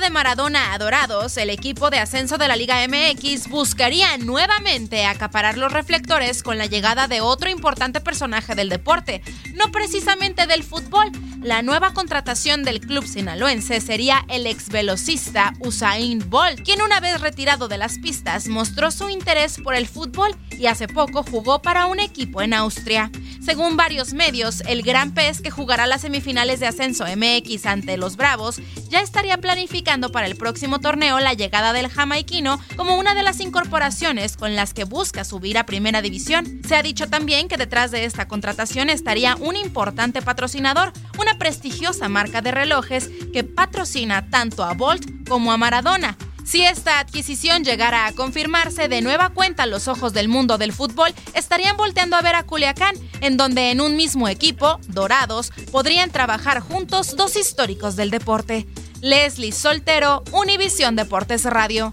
De Maradona a Dorados, el equipo de ascenso de la Liga MX buscaría nuevamente acaparar los reflectores con la llegada de otro importante personaje del deporte, no precisamente del fútbol. La nueva contratación del club sinaloense sería el ex velocista Usain Bolt, quien una vez retirado de las pistas mostró su interés por el fútbol y hace poco jugó para un equipo en Austria. Según varios medios, el gran pez que jugará las semifinales de ascenso MX ante los Bravos ya estaría planificando para el próximo torneo la llegada del jamaiquino como una de las incorporaciones con las que busca subir a primera división. Se ha dicho también que detrás de esta contratación estaría un importante patrocinador, una prestigiosa marca de relojes que patrocina tanto a Bolt como a Maradona. Si esta adquisición llegara a confirmarse de nueva cuenta los ojos del mundo del fútbol, estarían volteando a ver a Culiacán, en donde en un mismo equipo, Dorados, podrían trabajar juntos dos históricos del deporte. Leslie Soltero, Univisión Deportes Radio.